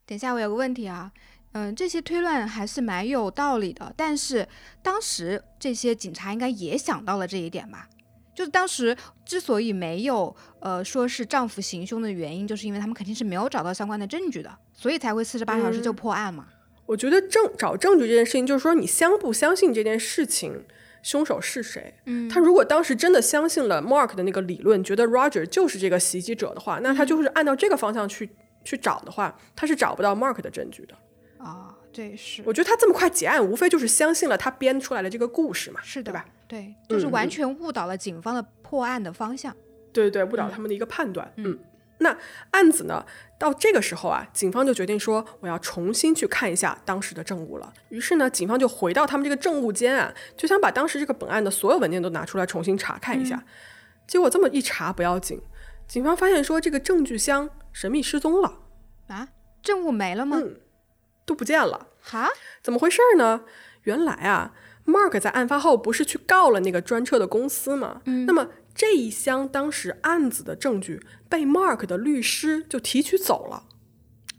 等一下，我有个问题啊， 嗯，这些推论还是蛮有道理的，但是当时这些警察应该也想到了这一点吧？就是当时之所以没有呃说是丈夫行凶的原因，就是因为他们肯定是没有找到相关的证据的，所以才会四十八小时就破案嘛。我觉得证找证据这件事情，就是说你相不相信这件事情，凶手是谁？嗯，他如果当时真的相信了 Mark 的那个理论，觉得 Roger 就是这个袭击者的话，那他就是按照这个方向去去找的话，他是找不到 Mark 的证据的。啊，这是我觉得他这么快结案，无非就是相信了他编出来的这个故事嘛，是的对吧？？对，就是嗯完全误导了警方的破案的方向。对对对，误导他们的一个判断。嗯，那案子呢，到这个时候啊，警方就决定说，我要重新去看一下当时的证物了。于是呢，警方就回到他们这个证物间啊，就想把当时这个本案的所有文件都拿出来重新查看一下。结果这么一查不要紧，警方发现说这个证据箱神秘失踪了，啊，证物没了吗？嗯都不见了。哈，怎么回事儿呢？原来啊，Mark 在案发后不是去告了那个专车的公司吗？嗯，那么这一箱当时案子的证据被 Mark 的律师就提取走了。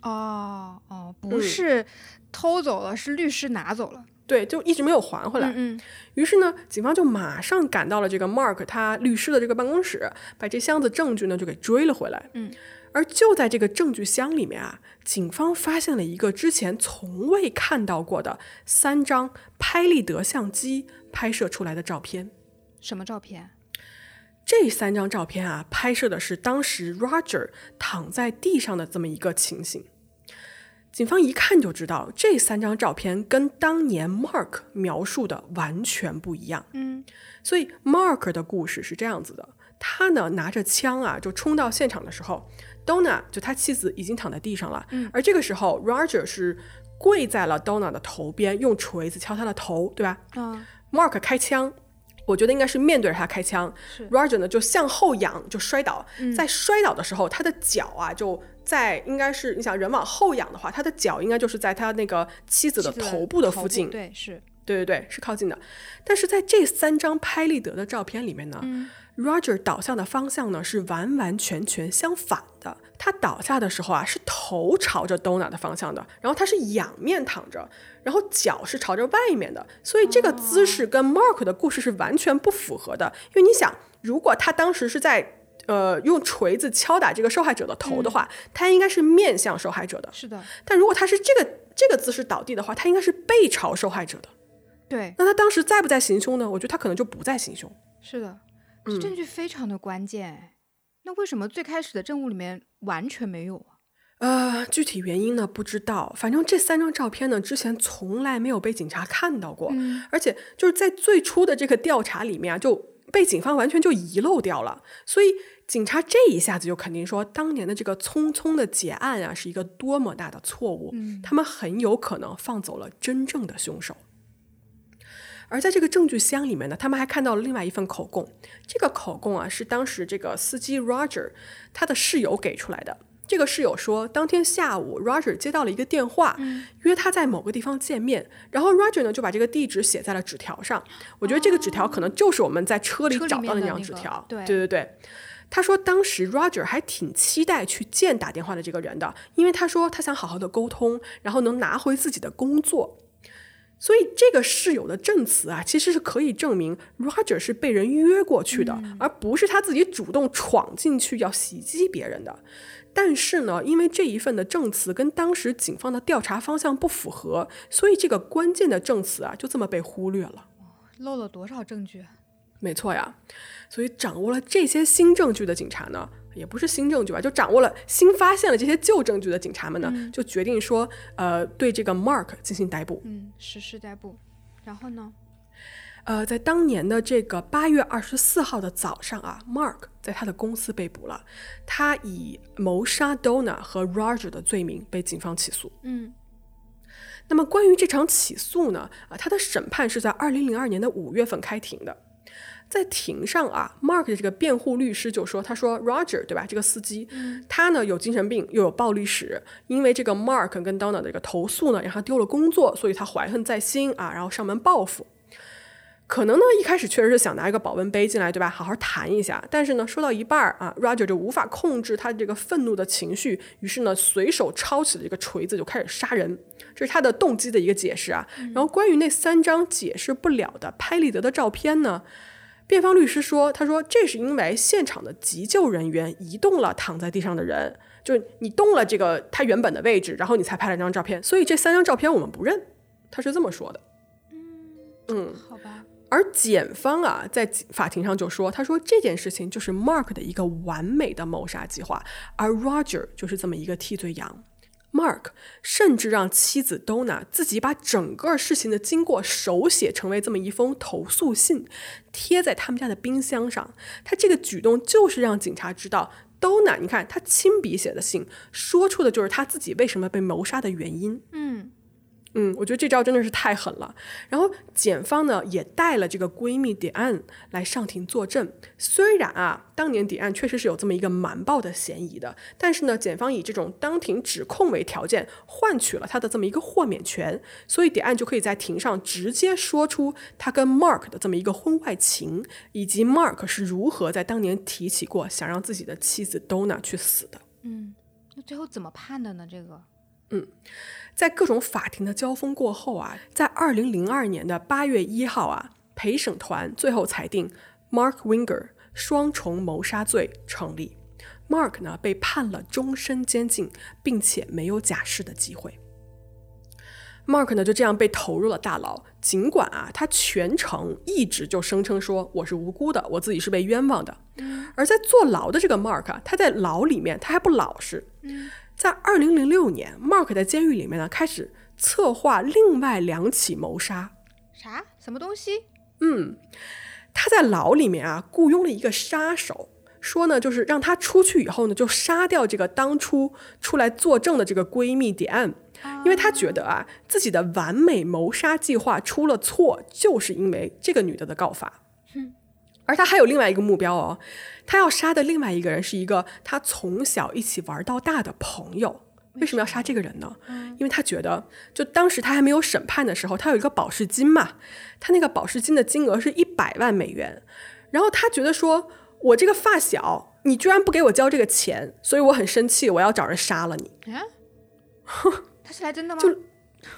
哦哦，不嗯是偷走了，是律师拿走了。对，就一直没有还回来。嗯于是呢，警方就马上赶到了这个 Mark 他律师的这个办公室，把这箱子证据呢就给追了回来。嗯，而就在这个证据箱里面啊，警方发现了一个之前从未看到过的三张拍立得相机拍摄出来的照片。什么照片？这三张照片啊，拍摄的是当时 Roger 躺在地上的这么一个情形。警方一看就知道，这三张照片跟当年 Mark 描述的完全不一样。嗯，所以 Mark 的故事是这样子的：他呢拿着枪啊，就冲到现场的时候，Donna 就他妻子已经躺在地上了，嗯而这个时候 Roger 是跪在了 Donna 的头边，用锤子敲他的头，对吧？嗯，Mark 开枪，我觉得应该是面对着他开枪。Roger 呢就向后仰，就摔倒。在摔倒的时候，他的脚啊就在应该是你想人往后仰的话，他的脚应该就是在他那个妻子的头部的附近。对，是对对对，是靠近的。但是在这三张拍立得的照片里面呢、r o g e r 倒下的方向呢是完完全全相反的。他倒下的时候啊，是头朝着 Donna 的方向的，然后他是仰面躺着，然后脚是朝着外面的，所以这个姿势跟 Mark 的故事是完全不符合的。因为你想，如果他当时是在呃用锤子敲打这个受害者的头的话，他应该是面向受害者的。是的，但如果他是这个这个姿势倒地的话，他应该是背朝受害者的。对，那他当时在不在行凶呢？我觉得他可能就不在行凶。是的，嗯这证据非常的关键哎。那为什么最开始的证物里面完全没有啊？呃，具体原因呢不知道，反正这三张照片呢之前从来没有被警察看到过，而且就是在最初的这个调查里面啊，就被警方完全就遗漏掉了，所以警察这一下子就肯定说，当年的这个匆匆的结案啊是一个多么大的错误，他们很有可能放走了真正的凶手。而在这个证据箱里面呢，他们还看到了另外一份口供。这个口供啊，是当时这个司机 Roger 他的室友给出来的。这个室友说，当天下午 Roger 接到了一个电话，约他在某个地方见面。然后 Roger 呢就把这个地址写在了纸条上。我觉得这个纸条可能就是我们在车里找到的那张纸条。对对对对。他说，当时 Roger 还挺期待去见打电话的这个人的，因为他说他想好好的沟通，然后能拿回自己的工作。所以这个室友的证词啊，其实是可以证明 Roger 是被人约过去的，而不是他自己主动闯进去要袭击别人的。但是呢，因为这一份的证词跟当时警方的调查方向不符合，所以这个关键的证词啊，就这么被忽略了。漏了多少证据？没错呀，所以掌握了这些新证据的警察呢，也不是新证据吧，就掌握了新发现了这些旧证据的警察们呢，就决定说，呃，对这个 Mark 进行逮捕。嗯，实施逮捕。然后呢？呃，在当年的这个八月二十四号的早上啊，Mark 在他的公司被捕了，他以谋杀 Donna 和 Roger 的罪名被警方起诉。嗯那么关于这场起诉呢，啊，他的审判是在二零零二年的五月份开庭的。在庭上啊，Mark 的这个辩护律师就说：“他说 Roger 对吧？这个司机，他呢有精神病，又有暴力史，因为这个 Mark 跟 Donna 的这个投诉呢，让他丢了工作，所以他怀恨在心啊，然后上门报复。可能呢一开始确实是想拿一个保温杯进来，对吧？好好谈一下。但是呢，说到一半儿啊，Roger 就无法控制他这个愤怒的情绪，于是呢随手抄起了一个锤子就开始杀人。这是他的动机的一个解释啊。然后关于那三张解释不了的拍立得的照片呢？”辩方律师说：“他说这是因为现场的急救人员移动了躺在地上的人，就是你动了这个他原本的位置，然后你才拍了这张照片。所以这三张照片我们不认。”他是这么说的。嗯，好吧。而检方啊，在法庭上就说：“他说这件事情就是 Mark 的一个完美的谋杀计划，而 Roger 就是这么一个替罪羊。” Mark 甚至让妻子 Donna 自己把整个事情的经过手写成为这么一封投诉信，贴在他们家的冰箱上。他这个举动就是让警察知道，Donna，你看他亲笔写的信，说出的就是他自己为什么被谋杀的原因。嗯。嗯，我觉得这招真的是太狠了。然后检方呢也带了这个闺蜜迪安来上庭作证。虽然啊，当年迪安确实是有这么一个瞒报的嫌疑的，但是呢，检方以这种当庭指控为条件，换取了他的这么一个豁免权，所以迪安就可以在庭上直接说出他跟 Mark 的这么一个婚外情，以及 Mark 是如何在当年提起过想让自己的妻子 Donna 去死的。嗯，那最后怎么判的呢？这个，嗯。在各种法庭的交锋过后啊，在二零零二年的八月一号啊，陪审团最后裁定 Mark Winger 双重谋杀罪成立。Mark 呢被判了终身监禁，并且没有假释的机会。Mark 呢就这样被投入了大牢。尽管啊，他全程一直就声称说我是无辜的，我自己是被冤枉的。而在坐牢的这个 Mark，他在牢里面他还不老实。在二零零六年，Mark 在监狱里面呢，开始策划另外两起谋杀。啥？什么东西？嗯，他在牢里面啊，雇佣了一个杀手，说呢，就是让他出去以后呢，就杀掉这个当初出来作证的这个闺蜜点案，因为他觉得啊，自己的完美谋杀计划出了错，就是因为这个女的的告发。而他还有另外一个目标哦，他要杀的另外一个人是一个他从小一起玩到大的朋友。为什么要杀这个人呢？因为他觉得，就当时他还没有审判的时候，他有一个保释金嘛，他那个保释金的金额是一百万美元。然后他觉得说，我这个发小，你居然不给我交这个钱，所以我很生气，我要找人杀了你。啊？他是来真的吗？就，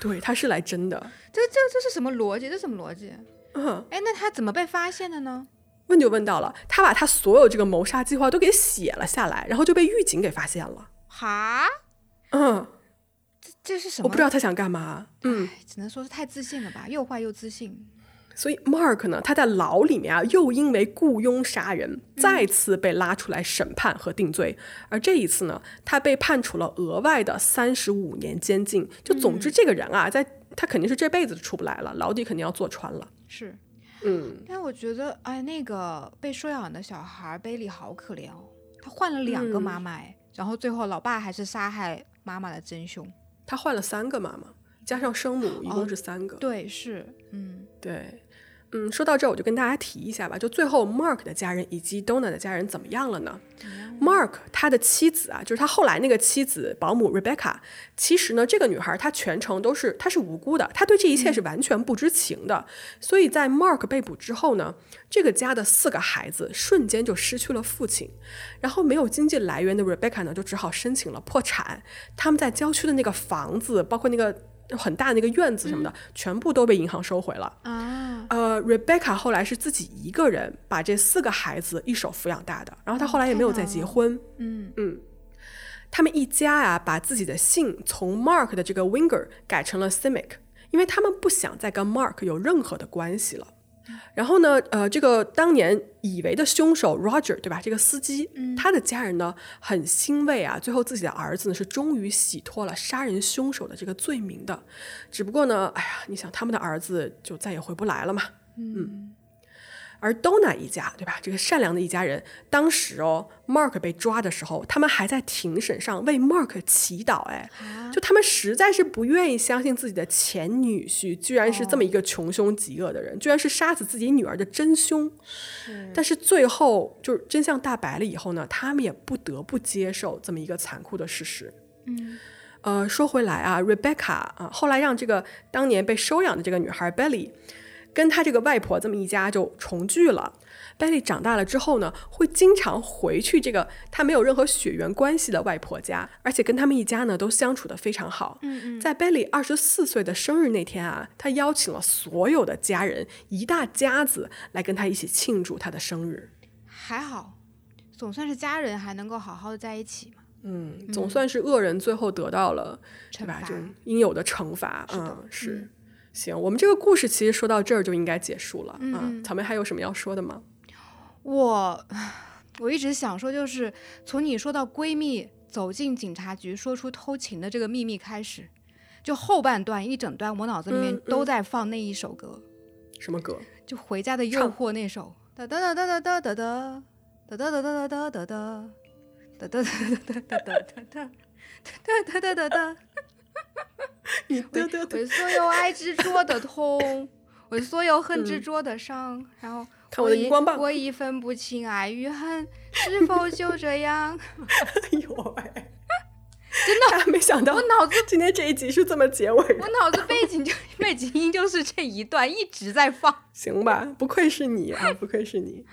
对，他是来真的。这这这是什么逻辑？这什么逻辑？嗯，哎，那他怎么被发现的呢？问就问到了，他把他所有这个谋杀计划都给写了下来，然后就被狱警给发现了。哈，嗯，这这是什么？我不知道他想干嘛。嗯，只能说是太自信了吧，又坏又自信。所以 Mark 呢，他在牢里面啊，又因为雇佣杀人，再次被拉出来审判和定罪。而这一次呢，他被判处了额外的三十五年监禁。就总之，这个人啊，在他肯定是这辈子出不来了，牢底肯定要坐穿了。是。嗯，但我觉得，哎，那个被收养的小孩贝利好可怜哦，他换了两个妈妈，哎，然后最后老爸还是杀害妈妈的真凶，他换了三个妈妈，加上生母，一共是三个。对，是，嗯，对。嗯，说到这儿，我就跟大家提一下吧。就最后，Mark 的家人以及 Donna 的家人怎么样了呢？Mark 他的妻子啊，就是他后来那个妻子保姆 Rebecca，其实呢，这个女孩她全程都是她是无辜的，她对这一切是完全不知情的。所以在 Mark 被捕之后呢，这个家的四个孩子瞬间就失去了父亲，然后没有经济来源的 Rebecca 呢，就只好申请了破产。他们在郊区的那个房子，包括那个。很大那个院子什么的，全部都被银行收回了啊。呃，Rebecca 后来是自己一个人把这四个孩子一手抚养大的，然后她后来也没有再结婚。嗯嗯，他们一家呀，把自己的姓从 Mark 的这个 Winger 改成了 Simic，因为他们不想再跟 Mark 有任何的关系了。然后呢，呃，这个当年以为的凶手 Roger，对吧？这个司机，他的家人呢很欣慰啊，最后自己的儿子呢是终于洗脱了杀人凶手的这个罪名的。只不过呢，哎呀，你想他们的儿子就再也回不来了嘛。嗯。而 Donna 一家，对吧？这个善良的一家人，当时哦，Mark 被抓的时候，他们还在庭审上为 Mark 祈祷。哎，就他们实在是不愿意相信自己的前女婿居然是这么一个穷凶极恶的人，居然是杀死自己女儿的真凶。但是最后就是真相大白了以后呢，他们也不得不接受这么一个残酷的事实。嗯。呃，说回来啊，Rebecca 啊，后来让这个当年被收养的这个女孩 Belly，跟他这个外婆这么一家就重聚了。Belly 长大了之后呢，会经常回去这个他没有任何血缘关系的外婆家，而且跟他们一家呢都相处的非常好。嗯嗯。在 Belly 二十四岁的生日那天啊，他邀请了所有的家人，一大家子来跟他一起庆祝他的生日。还好，总算是家人还能够好好的在一起嘛。嗯，总算是恶人最后得到了对吧？就应有的惩罚。嗯，是。行，我们这个故事其实说到这儿就应该结束了。嗯，草莓还有什么要说的吗？我我一直想说，就是从你说到闺蜜走进警察局说出偷情的这个秘密开始，就后半段一整段，我脑子里面都在放那一首歌。什么歌？就《回家的诱惑》那首。哒哒哒哒哒哒哒哒哒哒哒哒哒哒哒。哒哒哒哒哒哒哒哒哒哒哒哒 为所有爱执着的痛，为所有恨执着的伤，然后看我的荧光棒，我已分不清爱与恨，是否就这样？哎呦喂！真的 没想到，我脑子今天这一集是这么结尾。我脑子背景就背景音就是这一段一直在放。行吧，不愧是你啊，不愧是你。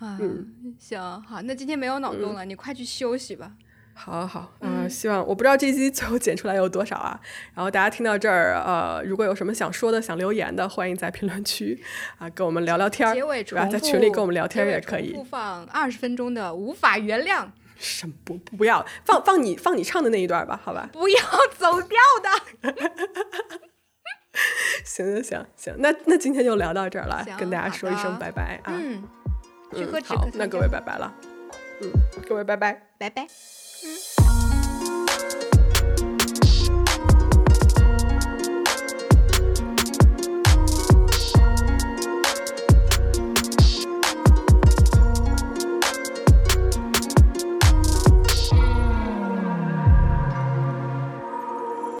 嗯，行好，那今天没有脑洞了，你快去休息吧。好，好，嗯，希望我不知道这期最后剪出来有多少啊。然后大家听到这儿，呃，如果有什么想说的、想留言的，欢迎在评论区啊跟我们聊聊天儿。结尾在群里跟我们聊天也可以。放二十分钟的无法原谅。什么不不要放放你放你唱的那一段吧？好吧。不要走调的。行行行行，那那今天就聊到这儿了，跟大家说一声拜拜啊。嗯。嗯，好，那各位拜拜了。嗯，各位拜拜，拜拜。Mm-hmm.